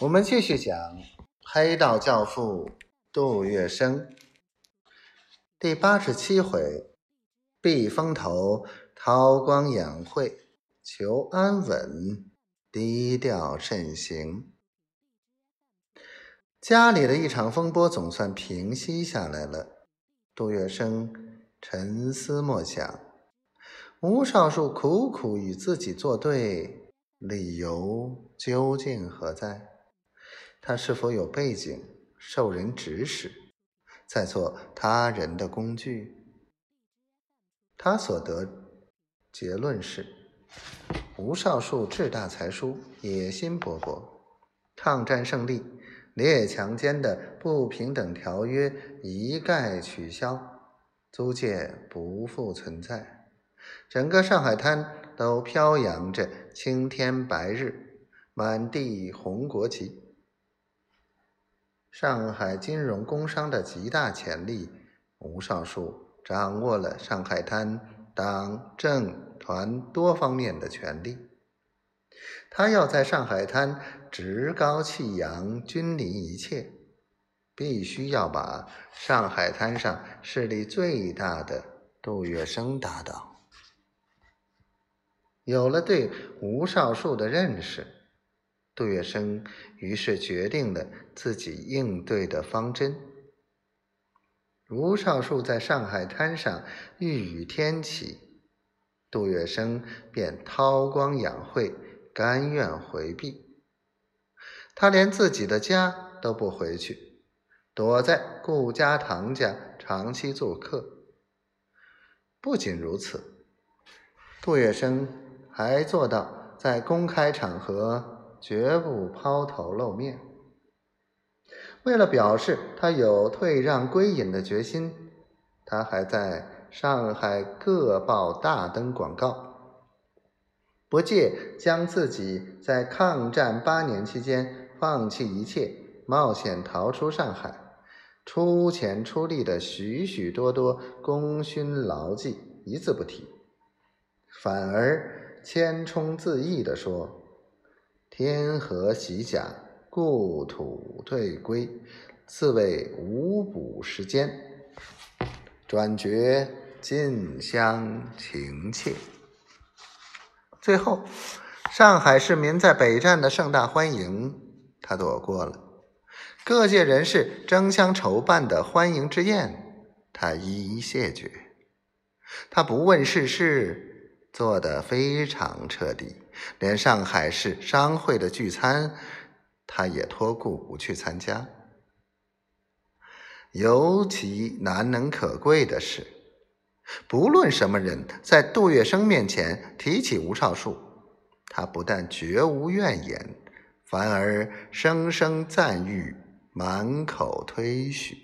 我们继续讲黑道教父杜月笙第八十七回：避风头，韬光养晦，求安稳，低调慎行。家里的一场风波总算平息下来了。杜月笙沉思默想，吴少树苦苦与自己作对，理由究竟何在？他是否有背景，受人指使，在做他人的工具？他所得结论是：吴少树志大才疏，野心勃勃。抗战胜利，列强间的不平等条约一概取消，租界不复存在，整个上海滩都飘扬着青天白日，满地红国旗。上海金融工商的极大潜力，吴少树掌握了上海滩党政团多方面的权力。他要在上海滩趾高气扬，君临一切，必须要把上海滩上势力最大的杜月笙打倒。有了对吴少树的认识。杜月笙于是决定了自己应对的方针。吴少树在上海滩上欲雨天起，杜月笙便韬光养晦，甘愿回避。他连自己的家都不回去，躲在顾家堂家长期做客。不仅如此，杜月笙还做到在公开场合。绝不抛头露面。为了表示他有退让归隐的决心，他还在上海各报大登广告，不借将自己在抗战八年期间放弃一切、冒险逃出上海、出钱出力的许许多多功勋劳绩一字不提，反而谦冲自意地说。天河洗甲，故土退归，自谓无补时间，转觉近乡情切。最后，上海市民在北站的盛大欢迎，他躲过了；各界人士争相筹办的欢迎之宴，他一一谢绝。他不问世事。做得非常彻底，连上海市商会的聚餐，他也托顾不去参加。尤其难能可贵的是，不论什么人在杜月笙面前提起吴少树，他不但绝无怨言，反而声声赞誉，满口推许。